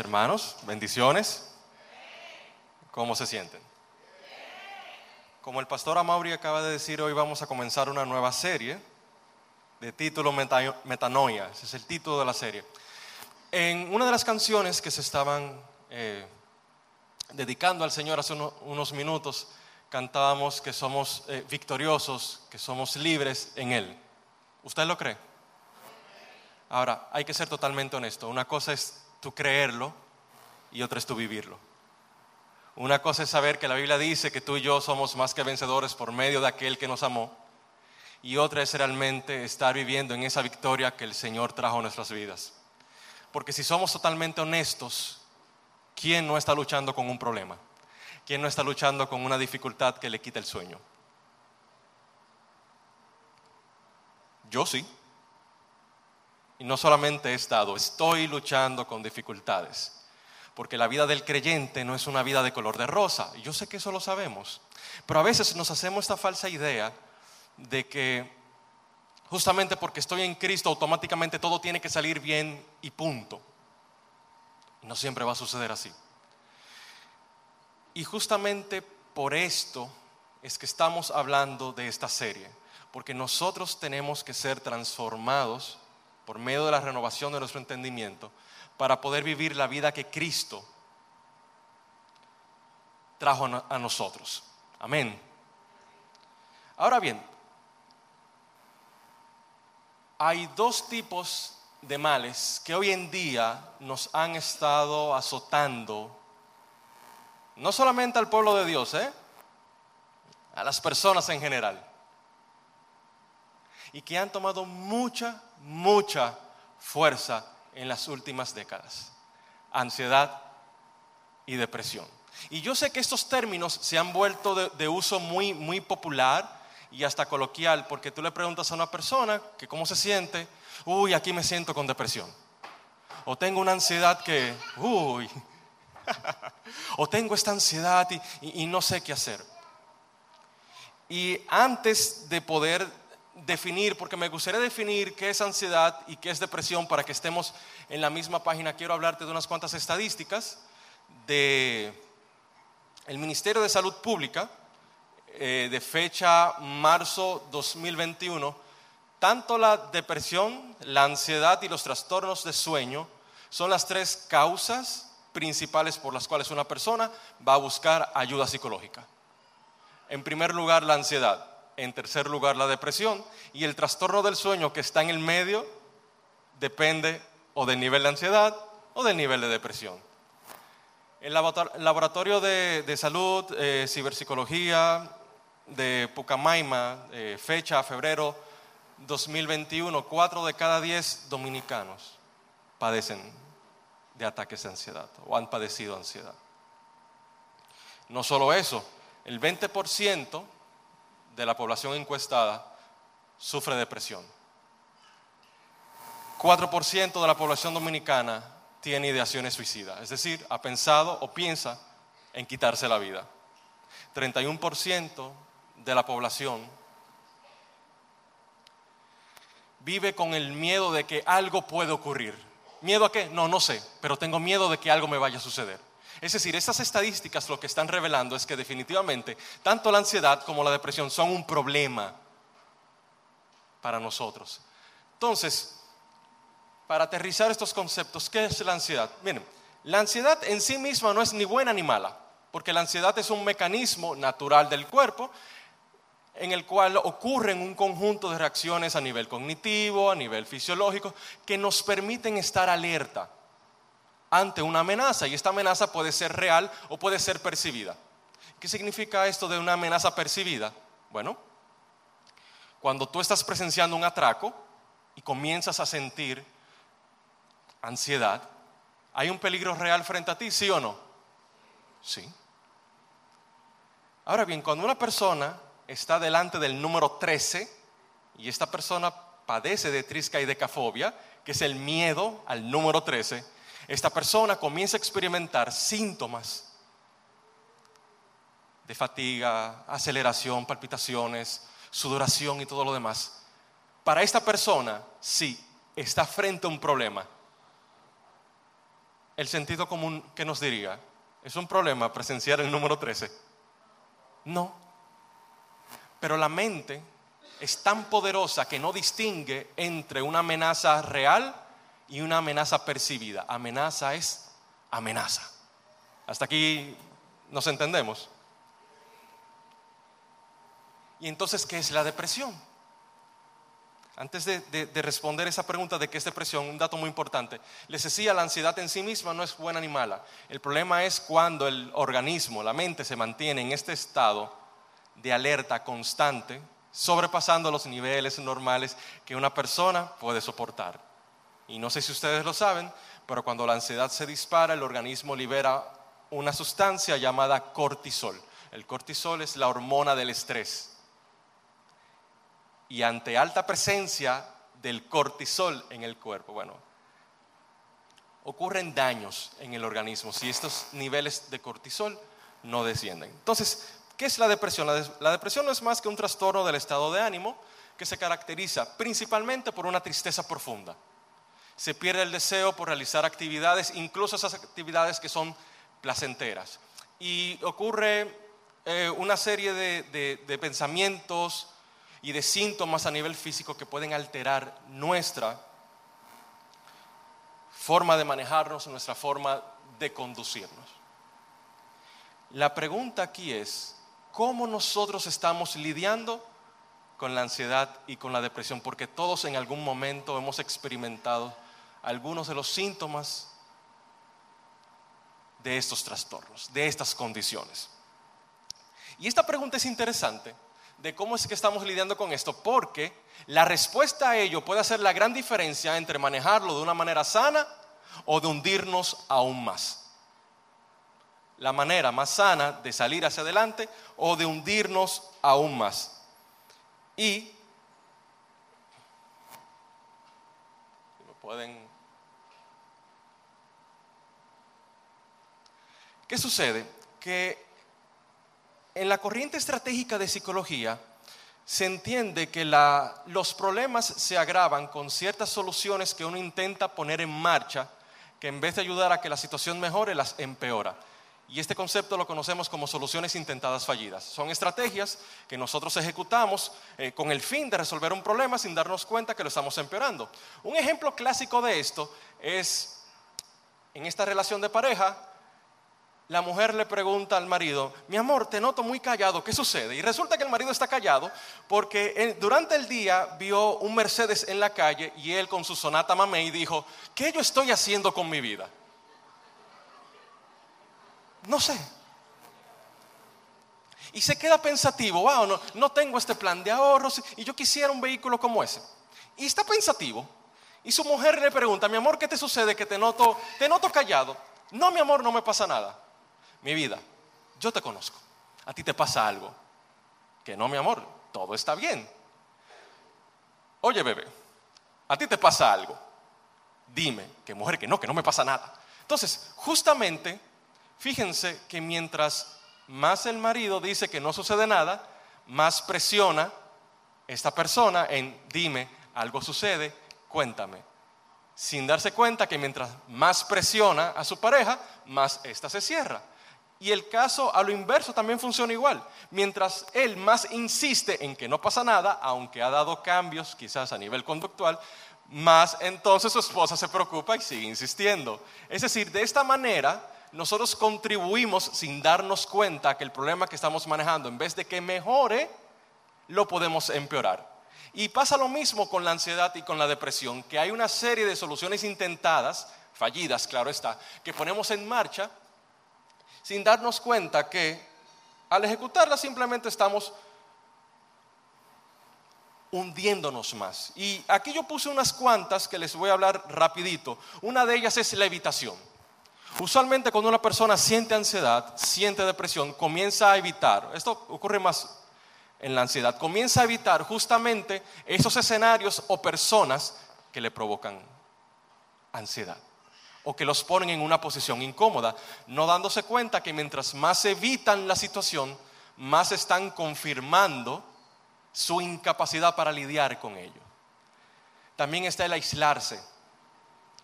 hermanos, bendiciones. ¿Cómo se sienten? Como el pastor Amaury acaba de decir, hoy vamos a comenzar una nueva serie de título Metanoia. Ese es el título de la serie. En una de las canciones que se estaban eh, dedicando al Señor hace unos minutos, cantábamos que somos eh, victoriosos, que somos libres en Él. ¿Usted lo cree? Ahora, hay que ser totalmente honesto. Una cosa es tú creerlo y otra es tú vivirlo. Una cosa es saber que la Biblia dice que tú y yo somos más que vencedores por medio de aquel que nos amó. Y otra es realmente estar viviendo en esa victoria que el Señor trajo a nuestras vidas. Porque si somos totalmente honestos, ¿quién no está luchando con un problema? ¿Quién no está luchando con una dificultad que le quita el sueño? Yo sí. Y no solamente he estado, estoy luchando con dificultades. Porque la vida del creyente no es una vida de color de rosa. Y yo sé que eso lo sabemos. Pero a veces nos hacemos esta falsa idea de que justamente porque estoy en Cristo automáticamente todo tiene que salir bien y punto. No siempre va a suceder así. Y justamente por esto es que estamos hablando de esta serie. Porque nosotros tenemos que ser transformados por medio de la renovación de nuestro entendimiento, para poder vivir la vida que Cristo trajo a nosotros. Amén. Ahora bien, hay dos tipos de males que hoy en día nos han estado azotando, no solamente al pueblo de Dios, ¿eh? a las personas en general y que han tomado mucha, mucha fuerza en las últimas décadas. Ansiedad y depresión. Y yo sé que estos términos se han vuelto de, uso muy, muy popular y hasta coloquial, porque tú le preguntas a una persona que cómo se siente, uy, aquí me siento con depresión. O tengo una ansiedad que, uy, o tengo esta ansiedad y no sé qué hacer. Y antes de poder definir, porque me gustaría definir qué es ansiedad y qué es depresión para que estemos en la misma página. Quiero hablarte de unas cuantas estadísticas de el Ministerio de Salud Pública eh, de fecha marzo 2021. Tanto la depresión, la ansiedad y los trastornos de sueño son las tres causas principales por las cuales una persona va a buscar ayuda psicológica. En primer lugar, la ansiedad en tercer lugar la depresión y el trastorno del sueño que está en el medio depende o del nivel de ansiedad o del nivel de depresión. El laboratorio de, salud, eh, de Pucamaima, eh, fecha febrero 2021, cuatro de cada diez dominicanos padecen de ataques de ansiedad o han padecido ansiedad. No solo eso, el 20% de la población encuestada sufre depresión. 4% de la población dominicana tiene ideaciones suicidas, es decir, ha pensado o piensa en quitarse la vida. 31% de la población vive con el miedo de que algo puede ocurrir. ¿Miedo a qué? No, no sé, pero tengo miedo de que algo me vaya a suceder. Es decir, estas estadísticas lo que están revelando es que definitivamente tanto la ansiedad como la depresión son un problema para nosotros. Entonces, para aterrizar estos conceptos, ¿qué es la ansiedad? Miren, la ansiedad en sí misma no es ni buena ni mala, porque la ansiedad es un mecanismo natural del cuerpo en el cual ocurren un conjunto de reacciones a nivel cognitivo, a nivel fisiológico, que nos permiten estar alerta ante una amenaza y esta amenaza puede ser real o puede ser percibida. ¿Qué significa esto de una amenaza percibida? Bueno, cuando tú estás presenciando un atraco y comienzas a sentir ansiedad, ¿hay un peligro real frente a ti, sí o no? Sí. Ahora bien, cuando una persona está delante del número 13 y esta persona padece de trisca y decafobia, que es el miedo al número 13, esta persona comienza a experimentar síntomas de fatiga, aceleración, palpitaciones, sudoración y todo lo demás. Para esta persona, sí, está frente a un problema. el sentido común que nos diría, ¿es un problema presenciar el número 13? No. Pero la mente es tan poderosa que no distingue entre una amenaza real y una amenaza percibida. Amenaza es amenaza. Hasta aquí nos entendemos. ¿Y entonces qué es la depresión? Antes de, responder esa pregunta de qué es depresión, un dato muy importante. Les decía, la ansiedad en sí misma no es buena ni mala. El problema es cuando el organismo, la mente, se mantiene en este estado de alerta constante, sobrepasando los niveles normales que una persona puede soportar. Y no sé si ustedes lo saben, pero cuando la ansiedad se dispara, el organismo libera una sustancia llamada cortisol. El cortisol es la hormona del estrés. Y ante alta presencia del cortisol en el cuerpo, bueno, ocurren daños en el organismo si estos niveles de cortisol no descienden. Entonces, ¿qué es la depresión? La, depresión no es más que un trastorno del estado de ánimo que se caracteriza principalmente por una tristeza profunda. Se pierde el deseo por realizar actividades, incluso esas actividades que son placenteras. Y ocurre eh, una serie de, pensamientos y de síntomas a nivel físico que pueden alterar nuestra forma de manejarnos, nuestra forma de conducirnos. La pregunta aquí es, ¿cómo nosotros estamos lidiando con la ansiedad y con la depresión? Porque todos en algún momento hemos experimentado algunos de los síntomas de estos trastornos, de estas condiciones. Y esta pregunta es interesante de cómo es que estamos lidiando con esto, porque la respuesta a ello puede hacer la gran diferencia entre manejarlo de una manera sana o de hundirnos aún más. La manera más sana de salir hacia adelante o de hundirnos aún más. Y si me pueden ¿Qué sucede? Que en la corriente estratégica de psicología se entiende que los problemas se agravan con ciertas soluciones que uno intenta poner en marcha, que en vez de ayudar a que la situación mejore, las empeora. Y este concepto lo conocemos como soluciones intentadas fallidas. Son estrategias que nosotros ejecutamos eh, con el fin de resolver un problema sin darnos cuenta que lo estamos empeorando. Un ejemplo clásico de esto es en esta relación de pareja, la mujer le pregunta al marido, mi amor, te noto muy callado, ¿qué sucede? Y resulta que el marido está callado porque durante el día vio un Mercedes en la calle y él con su sonata mamey dijo, ¿qué yo estoy haciendo con mi vida? No sé. Y se queda pensativo, wow, no, no tengo este plan de ahorros y yo quisiera un vehículo como ese. Y está pensativo. Y su mujer le pregunta, mi amor, ¿qué te sucede? Que te noto, te noto callado. No, mi amor, no me pasa nada mi vida, yo te conozco. A ti te pasa algo. Que no, mi amor, todo está bien. Oye, bebé, a ti te pasa algo. Dime, que mujer, que no, que no me pasa nada. Entonces, justamente, fíjense que mientras más el marido dice que no sucede nada, más presiona esta persona en dime, algo sucede, cuéntame. Sin darse cuenta que mientras más presiona a su pareja, más ésta se cierra. Y el caso a lo inverso también funciona igual. Mientras él más insiste en que no pasa nada, aunque ha dado cambios quizás a nivel conductual, más entonces su esposa se preocupa y sigue insistiendo. Es decir, de esta manera nosotros contribuimos sin darnos cuenta que el problema que estamos manejando, en vez de que mejore, lo podemos empeorar. Y pasa lo mismo con la ansiedad y con la depresión, que hay una serie de soluciones intentadas, fallidas, claro está, que ponemos en marcha sin darnos cuenta que al ejecutarla simplemente estamos hundiéndonos más. Y aquí yo puse unas cuantas que les voy a hablar rapidito. Una de ellas es la evitación. Usualmente cuando una persona siente ansiedad, siente depresión, comienza a evitar, esto ocurre más en la ansiedad, comienza a evitar justamente esos escenarios o personas que le provocan ansiedad o que los ponen en una posición incómoda, no dándose cuenta que mientras más evitan la situación, más están confirmando su incapacidad para lidiar con ello. También está el aislarse,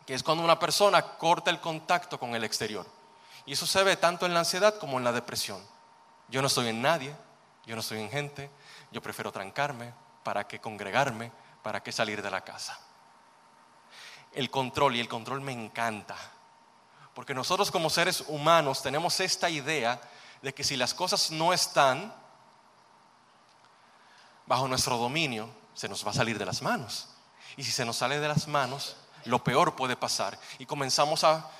que es cuando una persona corta el contacto con el exterior. Y eso se ve tanto en la ansiedad como en la depresión. Yo no estoy en nadie, yo no estoy en gente, yo prefiero trancarme, para que congregarme, para que salir de la casa. El control, y el control me encanta, porque nosotros como seres humanos tenemos esta idea de que si las cosas no están bajo nuestro dominio, se nos va a salir de las manos. Y si se nos sale de las manos, lo peor puede pasar. Y comenzamos a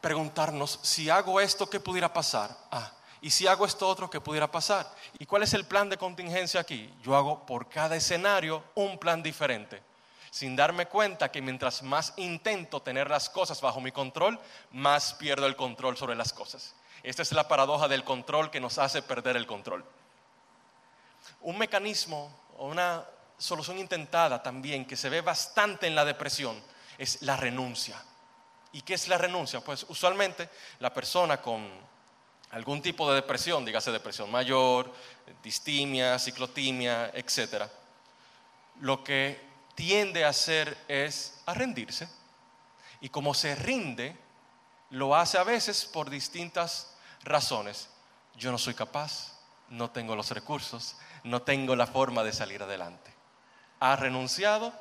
preguntarnos, si hago esto, ¿qué pudiera pasar? Ah, y si hago esto otro, ¿qué pudiera pasar? ¿Y cuál es el plan de contingencia aquí? Yo hago por cada escenario un plan diferente, sin darme cuenta que mientras más intento tener las cosas bajo mi control, más pierdo el control sobre las cosas. Esta es la paradoja del control que nos hace perder el control. Un mecanismo o una solución intentada también que se ve bastante en la depresión es la renuncia. ¿Y qué es la renuncia? Pues usualmente la persona con algún tipo de depresión, dígase depresión mayor, distimia, ciclotimia, etc., lo que tiende a hacer es a rendirse. Y como se rinde, lo hace a veces por distintas razones. Yo no soy capaz, no tengo los recursos, no tengo la forma de salir adelante. Ha renunciado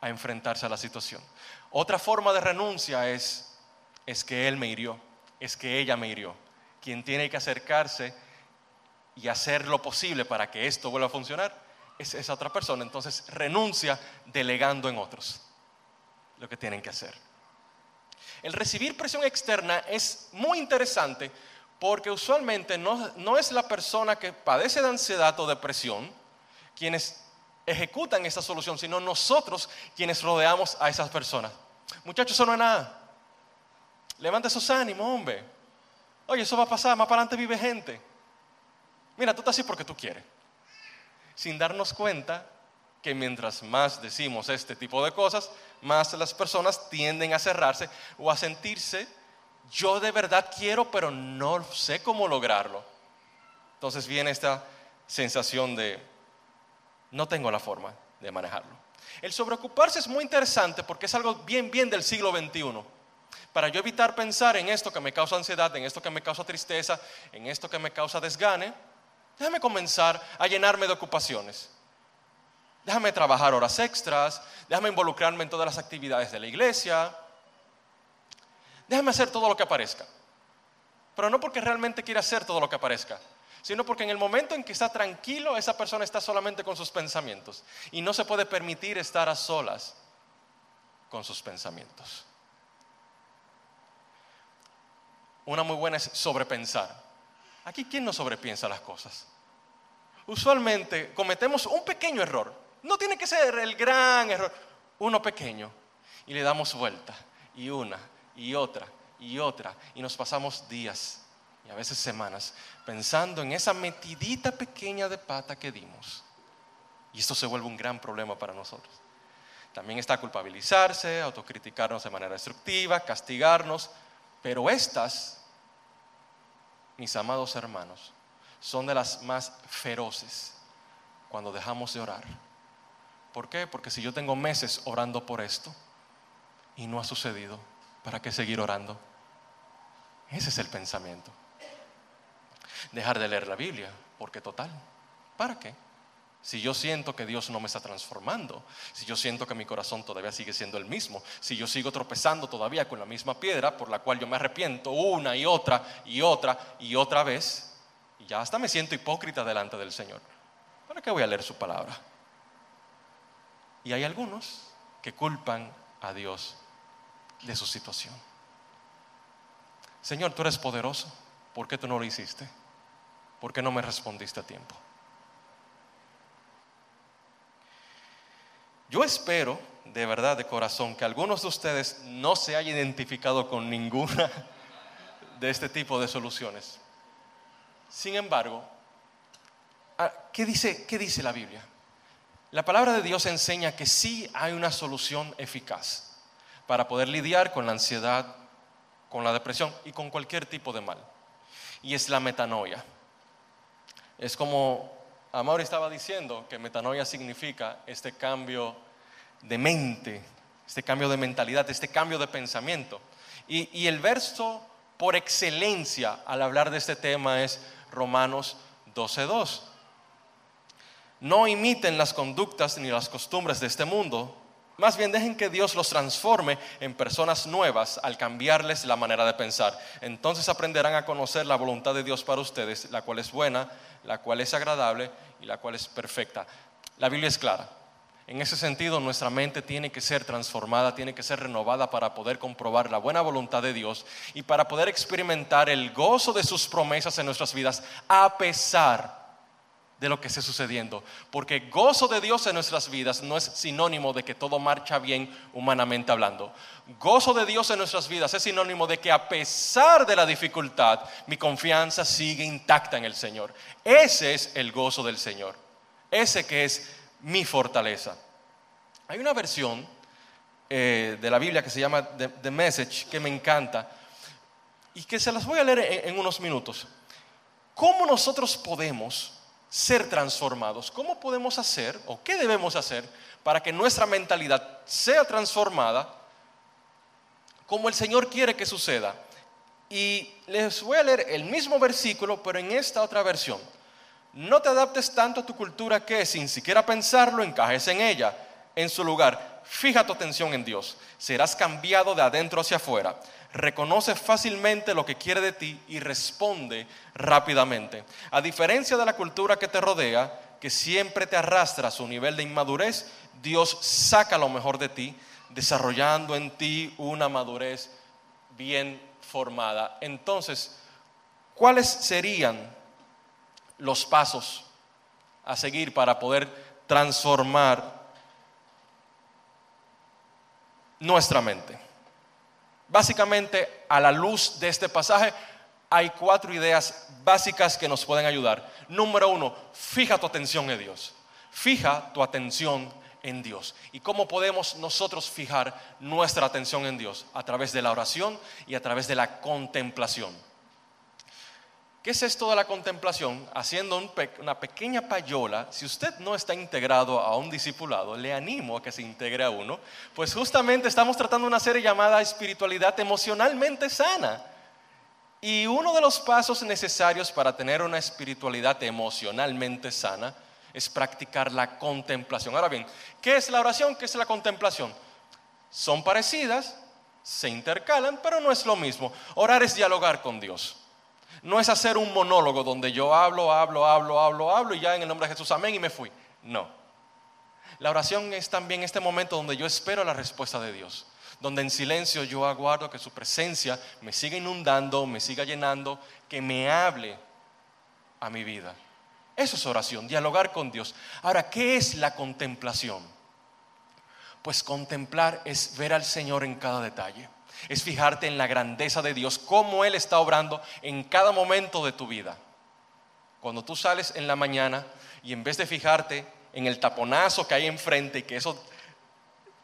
a enfrentarse a la situación. Otra forma de renuncia es, es que él me hirió, es que ella me hirió. Quien tiene que acercarse y hacer lo posible para que esto vuelva a funcionar es esa otra persona. Entonces renuncia delegando en otros lo que tienen que hacer. El recibir presión externa es muy interesante porque usualmente no, no es la persona que padece de ansiedad o depresión quienes ejecutan esa solución, sino nosotros quienes rodeamos a esas personas. Muchachos, eso no es nada. Levanta esos ánimos, hombre. Oye, eso va a pasar, más para adelante vive gente. Mira, tú estás así porque tú quieres. Sin darnos cuenta que mientras más decimos este tipo de cosas, más las personas tienden a cerrarse o a sentirse, yo de verdad quiero, pero no sé cómo lograrlo. Entonces viene esta sensación de, no tengo la forma de manejarlo. El sobreocuparse es muy interesante porque es algo bien, bien del siglo XXI. Para yo evitar pensar en esto que me causa ansiedad, en esto que me causa tristeza, en esto que me causa desgane, déjame comenzar a llenarme de ocupaciones. Déjame trabajar horas extras, déjame involucrarme en todas las actividades de la iglesia, déjame hacer todo lo que aparezca. Pero no porque realmente quiera hacer todo lo que aparezca, sino porque en el momento en que está tranquilo, esa persona está solamente con sus pensamientos y no se puede permitir estar a solas con sus pensamientos. Una muy buena es sobrepensar. Aquí, ¿quién no sobrepiensa las cosas? Usualmente cometemos un pequeño error. No tiene que ser el gran error, uno pequeño. Y le damos vuelta, y una, y otra, y otra. Y nos pasamos días, y a veces semanas pensando en esa metidita pequeña de pata que dimos. Y esto se vuelve un gran problema para nosotros. También está culpabilizarse, autocriticarnos de manera destructiva, castigarnos, pero estas, mis amados hermanos, son de las más feroces cuando dejamos de orar. ¿Por qué? Porque si yo tengo meses orando por esto y no ha sucedido, ¿para qué seguir orando? Ese es el pensamiento dejar de leer la Biblia, porque total, ¿para qué? Si yo siento que Dios no me está transformando, si yo siento que mi corazón todavía sigue siendo el mismo, si yo sigo tropezando todavía con la misma piedra por la cual yo me arrepiento una y otra y otra y otra vez, y ya hasta me siento hipócrita delante del Señor, ¿para qué voy a leer su palabra? Y hay algunos que culpan a Dios de su situación. Señor, tú eres poderoso, ¿por qué tú no lo hiciste? ¿por qué no me respondiste a tiempo? Yo espero, de verdad, de corazón, que algunos de ustedes no se hayan identificado con ninguna de este tipo de soluciones. Sin embargo, ah, ¿qué dice, qué dice la Biblia? La palabra de Dios enseña que sí hay una solución eficaz para poder lidiar con la ansiedad, con la depresión y con cualquier tipo de mal. Y es la metanoia. Es como Amaury estaba diciendo que metanoia significa este cambio de mente este cambio de mentalidad, este cambio de pensamiento. Y, y el verso por excelencia al hablar de este tema es Romanos 12.2. No imiten las conductas ni las costumbres de este mundo, más bien dejen que Dios los transforme en personas nuevas al cambiarles la manera de pensar. Entonces aprenderán a conocer la voluntad de Dios para ustedes, la cual es buena, la cual es agradable y la cual es perfecta. La Biblia es clara. En ese sentido, nuestra mente tiene que ser transformada, tiene que ser renovada para poder comprobar la buena voluntad de Dios y para poder experimentar el gozo de sus promesas en nuestras vidas a pesar de lo que esté sucediendo. Porque gozo de Dios en nuestras vidas no es sinónimo de que todo marcha bien humanamente hablando. Gozo de Dios en nuestras vidas es sinónimo de que a pesar de la dificultad, mi confianza sigue intacta en el Señor. Ese es el gozo del Señor. Ese que es mi fortaleza. Hay una versión eh, de la Biblia que se llama The, Message que me encanta y que se las voy a leer en unos minutos. ¿Cómo nosotros podemos ser transformados. ¿Cómo podemos hacer o qué debemos hacer para que nuestra mentalidad sea transformada como el Señor quiere que suceda? Y les voy a leer el mismo versículo, pero en esta otra versión. No te adaptes tanto a tu cultura que sin siquiera pensarlo encajes en ella. En su lugar, fija tu atención en Dios. Serás cambiado de adentro hacia afuera reconoce fácilmente lo que quiere de ti y responde rápidamente. A diferencia de la cultura que te rodea, que siempre te arrastra a su nivel de inmadurez, Dios saca lo mejor de ti, desarrollando en ti una madurez bien formada. Entonces, ¿cuáles serían los pasos a seguir para poder transformar nuestra mente? Básicamente, a la luz de este pasaje, hay cuatro ideas básicas que nos pueden ayudar. Número uno, fija tu atención en Dios. Fija tu atención en Dios. ¿Y cómo podemos nosotros fijar nuestra atención en Dios? A través de la oración y a través de la contemplación. ¿Qué es esto de la contemplación? Haciendo una pequeña payola, si usted no está integrado a un discipulado, le animo a que se integre a uno, pues justamente estamos tratando una serie llamada espiritualidad emocionalmente sana. Y uno de los pasos necesarios para tener una espiritualidad emocionalmente sana es practicar la contemplación. Ahora bien, ¿qué es la oración? ¿Qué es la contemplación? Son parecidas, se intercalan, pero no es lo mismo. Orar es dialogar con Dios. No es hacer un monólogo donde yo hablo, hablo, hablo, hablo, hablo y ya en el nombre de Jesús, amén y me fui. No. La oración es también este momento donde yo espero la respuesta de Dios, donde en silencio yo aguardo que su presencia me siga inundando, me siga llenando, que me hable a mi vida. Eso es oración, dialogar con Dios. Ahora, ¿qué es la contemplación? Pues contemplar es ver al Señor en cada detalle es fijarte en la grandeza de Dios, cómo Él está obrando en cada momento de tu vida. Cuando tú sales en la mañana y en vez de fijarte en el taponazo que hay enfrente y que eso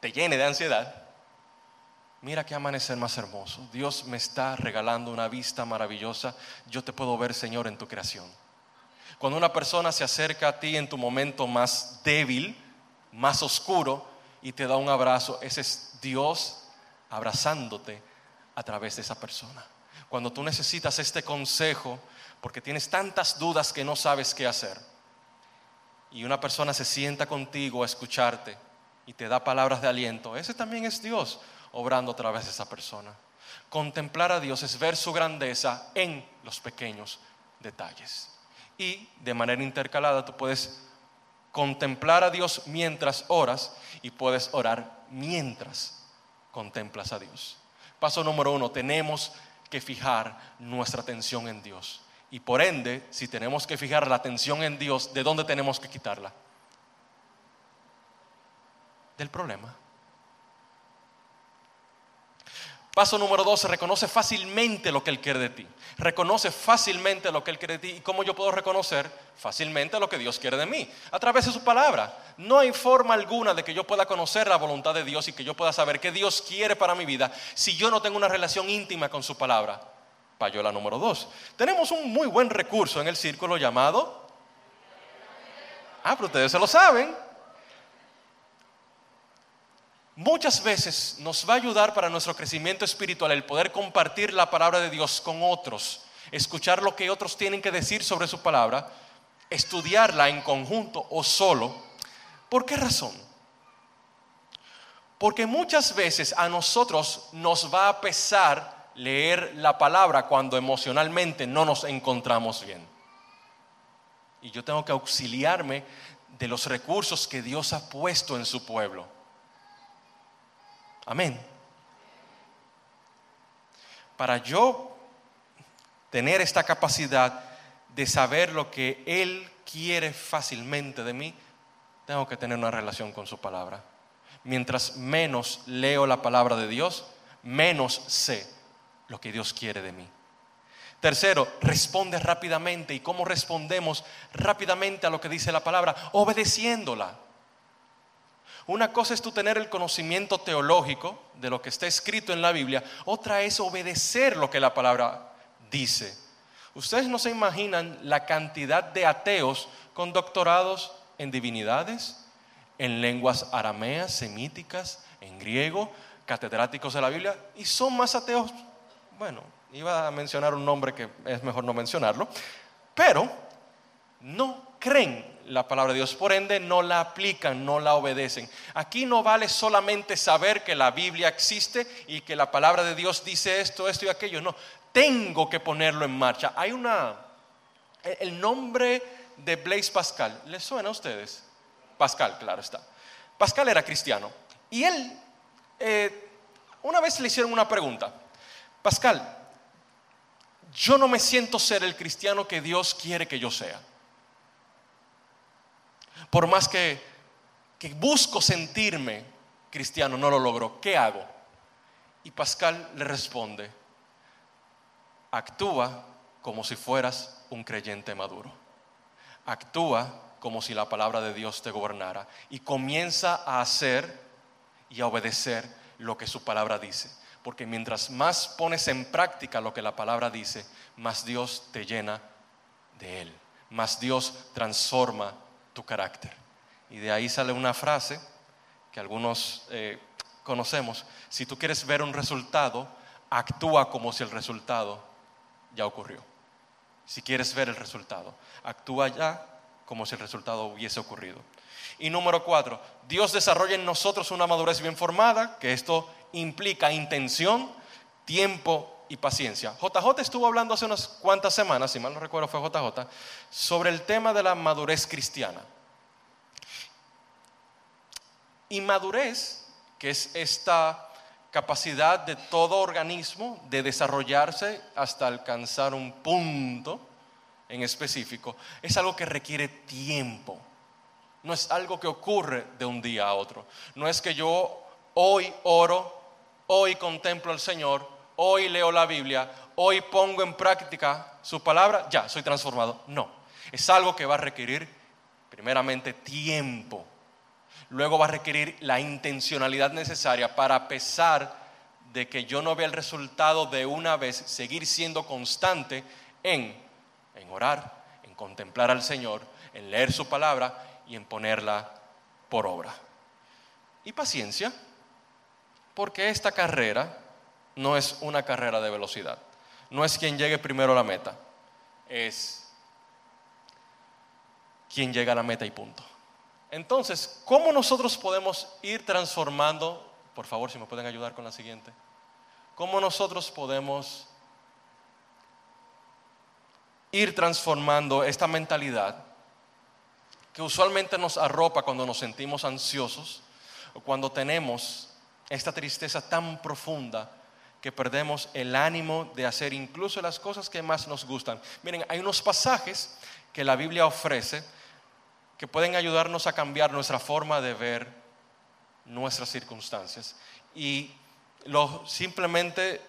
te llene de ansiedad, mira qué amanecer más hermoso. Dios me está regalando una vista maravillosa. Yo te puedo ver, Señor, en tu creación. Cuando una persona se acerca a ti en tu momento más débil, más oscuro, y te da un abrazo, ese es Dios abrazándote a través de esa persona. Cuando tú necesitas este consejo porque tienes tantas dudas que no sabes qué hacer y una persona se sienta contigo a escucharte y te da palabras de aliento, ese también es Dios obrando a través de esa persona. Contemplar a Dios es ver su grandeza en los pequeños detalles. Y de manera intercalada tú puedes contemplar a Dios mientras oras y puedes orar mientras contemplas a Dios. Paso número uno, tenemos que fijar nuestra atención en Dios. Y por ende, si tenemos que fijar la atención en Dios, ¿de dónde tenemos que quitarla? Del problema. Paso número dos, reconoce fácilmente lo que Él quiere de ti. Reconoce fácilmente lo que Él quiere de ti. ¿Y cómo yo puedo reconocer fácilmente lo que Dios quiere de mí? A través de su palabra. No hay forma alguna de que yo pueda conocer la voluntad de Dios y que yo pueda saber qué Dios quiere para mi vida si yo no tengo una relación íntima con su palabra. Payola número dos. Tenemos un muy buen recurso en el círculo llamado... Ah, pero ustedes se lo saben. muchas veces nos va a ayudar para nuestro crecimiento espiritual el poder compartir la palabra de Dios con otros, escuchar lo que otros tienen que decir sobre su palabra, estudiarla en conjunto o solo. ¿Por qué razón? Porque muchas veces a nosotros nos va a pesar leer la palabra cuando emocionalmente no nos encontramos bien. Y yo tengo que auxiliarme de los recursos que Dios ha puesto en su pueblo. Amén. Para yo tener esta capacidad de saber lo que Él quiere fácilmente de mí, tengo que tener una relación con su palabra. Mientras menos leo la palabra de Dios, menos sé lo que Dios quiere de mí. Tercero, responde rápidamente. ¿Y cómo respondemos rápidamente a lo que dice la palabra? Obedeciéndola. Una cosa es tú tener el conocimiento teológico de lo que está escrito en la Biblia, otra es obedecer lo que la palabra dice. Ustedes no se imaginan la cantidad de ateos con doctorados en divinidades, en lenguas arameas, semíticas, en griego, catedráticos de la Biblia, y son más ateos, bueno, iba a mencionar un nombre que es mejor no mencionarlo, pero no creen la palabra de Dios, por ende no la aplican, no la obedecen. Aquí no vale solamente saber que la Biblia existe y que la palabra de Dios dice esto, esto y aquello, no, tengo que ponerlo en marcha. Hay una, el nombre de Blaise Pascal, ¿les suena a ustedes? Pascal, claro está. Pascal era cristiano y él, eh, una vez le hicieron una pregunta, Pascal, yo no me siento ser el cristiano que Dios quiere que yo sea. Por más que, busco sentirme cristiano, no lo logro. ¿Qué hago? Y Pascal le responde, actúa como si fueras un creyente maduro. Actúa como si la palabra de Dios te gobernara y comienza a hacer y a obedecer lo que su palabra dice. Porque mientras más pones en práctica lo que la palabra dice, más Dios te llena de Él, más Dios transforma tu carácter. Y de ahí sale una frase que algunos eh, conocemos. Si tú quieres ver un resultado, actúa como si el resultado ya ocurrió. Si quieres ver el resultado, actúa ya como si el resultado hubiese ocurrido. Y número cuatro, Dios desarrolla en nosotros una madurez bien formada, que esto implica intención, tiempo y paciencia. JJ estuvo hablando hace unas cuantas semanas, si mal no recuerdo fue JJ, sobre el tema de la madurez cristiana. Y madurez, que es esta capacidad de todo organismo de desarrollarse hasta alcanzar un punto en específico, es algo que requiere tiempo. No es algo que ocurre de un día a otro. No es que yo hoy oro, hoy contemplo al Señor, hoy leo la Biblia, hoy pongo en práctica su palabra, ya, soy transformado. No, es algo que va a requerir primeramente tiempo. Luego va a requerir la intencionalidad necesaria para, a pesar de que yo no vea el resultado de una vez, seguir siendo constante en, en orar, en contemplar al Señor, en leer su palabra y en ponerla por obra. Y paciencia, porque esta carrera no es una carrera de velocidad. No es quien llegue primero a la meta, es quien llega a la meta y punto. Entonces, ¿cómo nosotros podemos ir transformando? Por favor, si me pueden ayudar con la siguiente. ¿Cómo nosotros podemos ir transformando esta mentalidad que usualmente nos arropa cuando nos sentimos ansiosos o cuando tenemos esta tristeza tan profunda que perdemos el ánimo de hacer incluso las cosas que más nos gustan. Miren, hay unos pasajes que la Biblia ofrece que pueden ayudarnos a cambiar nuestra forma de ver nuestras circunstancias. Y simplemente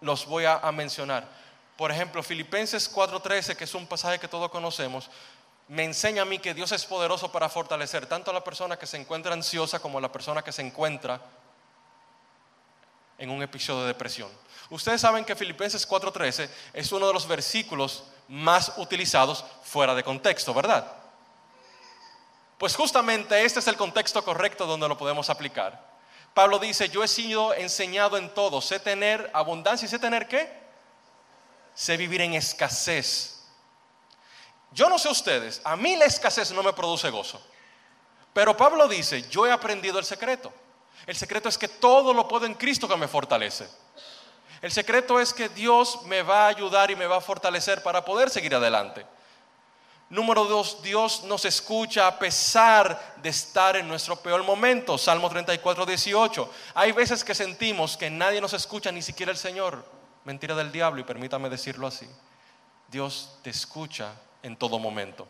los voy a, a mencionar. Por ejemplo, Filipenses 4:13, que es un pasaje que todos conocemos, me enseña a mí que Dios es poderoso para fortalecer tanto a la persona que se encuentra ansiosa como a la persona que se encuentra en un episodio de depresión. Ustedes saben que Filipenses 4:13 es uno de los versículos más utilizados fuera de contexto, ¿verdad? Pues justamente este es el contexto correcto donde lo podemos aplicar. Pablo dice, yo he sido enseñado en todo, sé tener abundancia y sé tener qué? Sé vivir en escasez. Yo no sé ustedes, a mí la escasez no me produce gozo. Pero Pablo dice, yo he aprendido el secreto. El secreto es que todo lo puedo en Cristo que me fortalece. El secreto es que Dios me va a ayudar y me va a fortalecer para poder seguir adelante. Número dos, Dios nos escucha a pesar de estar en nuestro peor momento. Salmo 34, 18. Hay veces que sentimos que nadie nos escucha, ni siquiera el Señor. Mentira del diablo y permítame decirlo así. Dios te escucha en todo momento.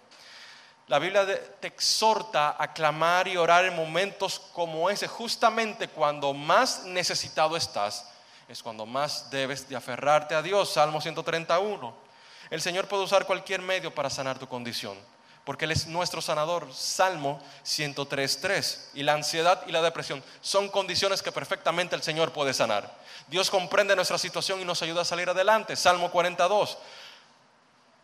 La Biblia te exhorta a clamar y orar en momentos como ese, justamente cuando más necesitado estás, es cuando más debes de aferrarte a Dios. Salmo 131. El Señor puede usar cualquier medio para sanar tu condición, porque Él es nuestro sanador. Salmo 103.3. Y la ansiedad y la depresión son condiciones que perfectamente el Señor puede sanar. Dios comprende nuestra situación y nos ayuda a salir adelante. Salmo 42.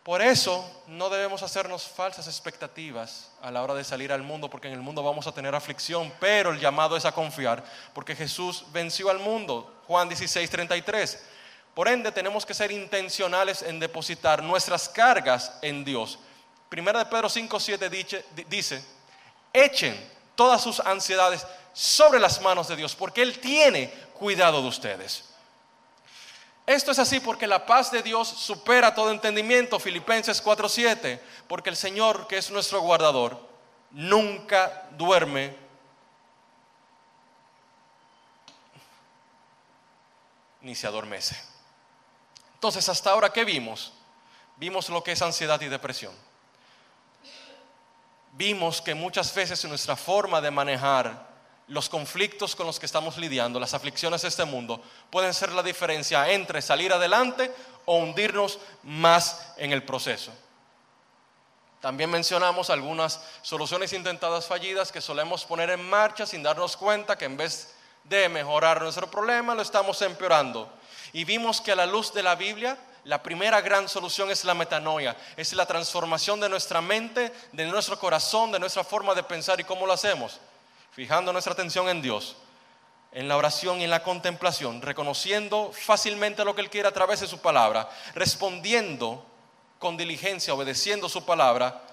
Por eso no debemos hacernos falsas expectativas a la hora de salir al mundo, porque en el mundo vamos a tener aflicción, pero el llamado es a confiar, porque Jesús venció al mundo. Juan 16, 33. Por ende, tenemos que ser intencionales en depositar nuestras cargas en Dios. Primera de Pedro 5, 7 dice, dice, echen todas sus ansiedades sobre las manos de Dios, porque Él tiene cuidado de ustedes. Esto es así porque la paz de Dios supera todo entendimiento, Filipenses 4:7, porque el Señor, que es nuestro guardador, nunca duerme ni se adormece. Entonces, hasta ahora, ¿qué vimos? Vimos lo que es ansiedad y depresión. Vimos que muchas veces nuestra forma de manejar los conflictos con los que estamos lidiando, las aflicciones de este mundo, pueden ser la diferencia entre salir adelante o hundirnos más en el proceso. También mencionamos algunas soluciones intentadas fallidas que solemos poner en marcha sin darnos cuenta que en vez de mejorar nuestro problema lo estamos empeorando. Y vimos que a la luz de la Biblia, la primera gran solución es la metanoia, es la transformación de nuestra mente, de nuestro corazón, de nuestra forma de pensar y cómo lo hacemos fijando nuestra atención en Dios, en la oración y en la contemplación, reconociendo fácilmente lo que Él quiere a través de su palabra, respondiendo con diligencia, obedeciendo su palabra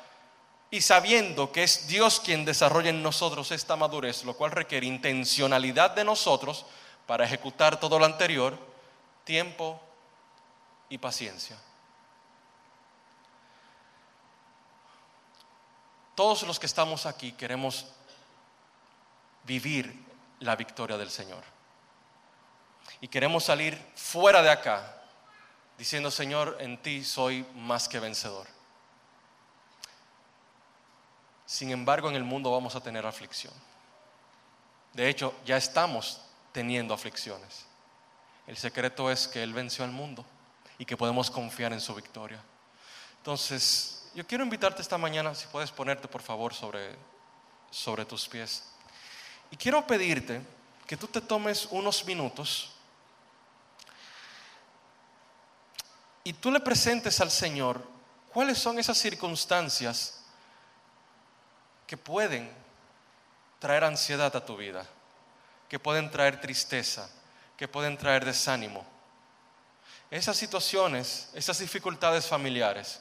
y sabiendo que es Dios quien desarrolla en nosotros esta madurez, lo cual requiere intencionalidad de nosotros para ejecutar todo lo anterior, tiempo y paciencia. Todos los que estamos aquí queremos vivir la victoria del Señor. Y queremos salir fuera de acá diciendo, Señor, en ti soy más que vencedor. Sin embargo, en el mundo vamos a tener aflicción. De hecho, ya estamos teniendo aflicciones. El secreto es que Él venció al mundo y que podemos confiar en su victoria. Entonces, yo quiero invitarte esta mañana, si puedes ponerte por favor sobre, sobre tus pies. Y quiero pedirte que tú te tomes unos minutos y tú le presentes al Señor cuáles son esas circunstancias que pueden traer ansiedad a tu vida, que pueden traer tristeza, que pueden traer desánimo. Esas situaciones, esas dificultades familiares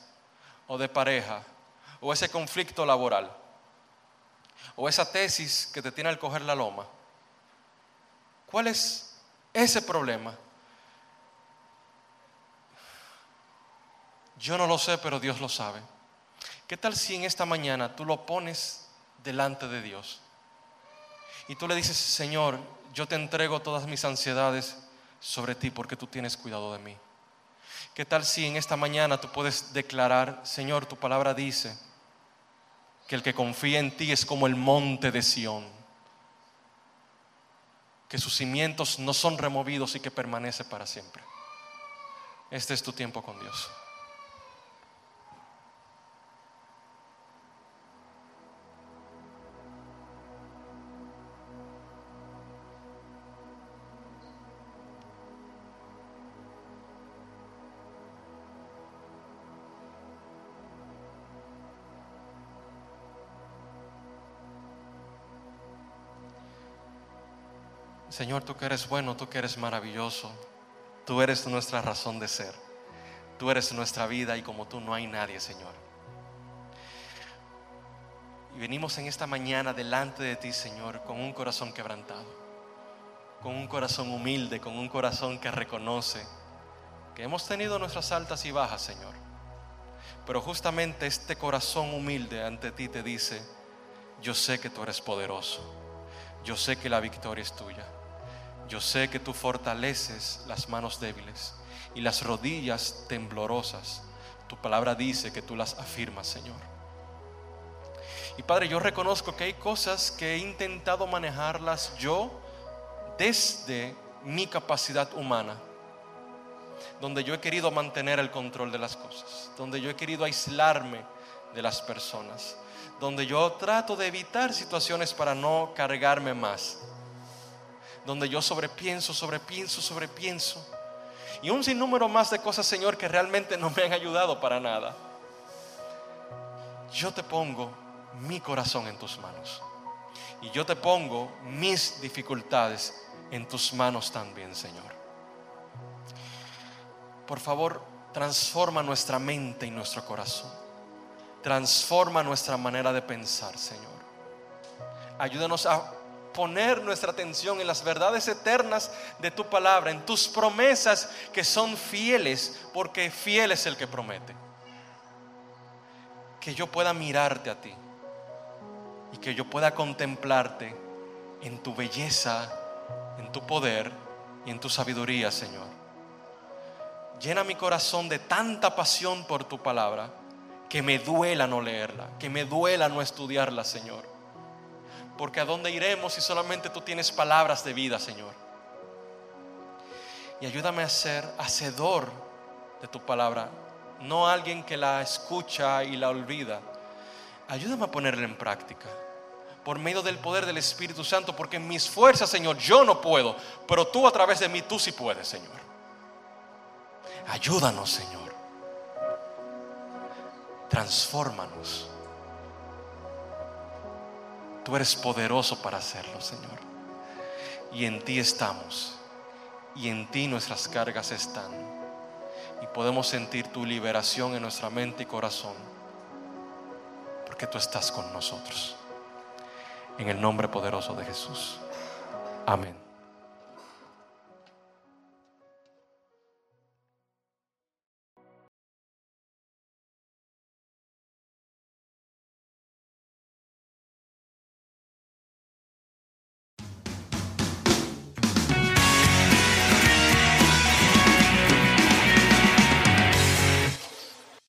o de pareja o ese conflicto laboral o esa tesis que te tiene al coger la loma. ¿Cuál es ese problema? Yo no lo sé, pero Dios lo sabe. ¿Qué tal si en esta mañana tú lo pones delante de Dios? Y tú le dices, Señor, yo te entrego todas mis ansiedades sobre ti porque tú tienes cuidado de mí. ¿Qué tal si en esta mañana tú puedes declarar, Señor, tu palabra dice, que el que confía en ti es como el monte de Sión, que sus cimientos no son removidos y que permanece para siempre. Este es tu tiempo con Dios. Señor, tú que eres bueno, tú que eres maravilloso, tú eres nuestra razón de ser, tú eres nuestra vida y como tú no hay nadie, Señor. Y venimos en esta mañana delante de ti, Señor, con un corazón quebrantado, con un corazón humilde, con un corazón que reconoce que hemos tenido nuestras altas y bajas, Señor. Pero justamente este corazón humilde ante ti te dice, yo sé que tú eres poderoso, yo sé que la victoria es tuya, yo sé que tú fortaleces las manos débiles y las rodillas temblorosas. Tu palabra dice que tú las afirmas, Señor. Y Padre, yo reconozco que hay cosas que he intentado manejarlas yo desde mi capacidad humana donde yo he querido mantener el control de las cosas, donde yo he querido aislarme de las personas, donde yo trato de evitar situaciones para no cargarme más, donde yo sobrepienso, sobrepienso, sobrepienso, y un sinnúmero más de cosas, Señor, que realmente no me han ayudado para nada. Yo te pongo mi corazón en tus manos. Y yo te pongo mis dificultades en tus manos también, Señor por favor, transforma nuestra mente y nuestro corazón. Transforma nuestra manera de pensar, Señor. Ayúdanos a poner nuestra atención en las verdades eternas de tu palabra, en tus promesas que son fieles, porque fiel es el que promete. Que yo pueda mirarte a ti y que yo pueda contemplarte en tu belleza, en tu poder y en tu sabiduría, Señor. Llena mi corazón de tanta pasión por tu palabra que me duela no leerla, que me duela no estudiarla, Señor. Porque a dónde iremos si solamente tú tienes palabras de vida, Señor. Y ayúdame a ser hacedor de tu palabra, no alguien que la escucha y la olvida. Ayúdame a ponerla en práctica por medio del poder del Espíritu Santo, porque en mis fuerzas, Señor, yo no puedo, pero tú a través de mí, tú sí puedes, Señor. Ayúdanos, Señor. Transfórmanos. Tú eres poderoso para hacerlo, Señor. Y en ti estamos. Y en ti nuestras cargas están. Y podemos sentir tu liberación en nuestra mente y corazón. Porque tú estás con nosotros. En el nombre poderoso de Jesús. Amén.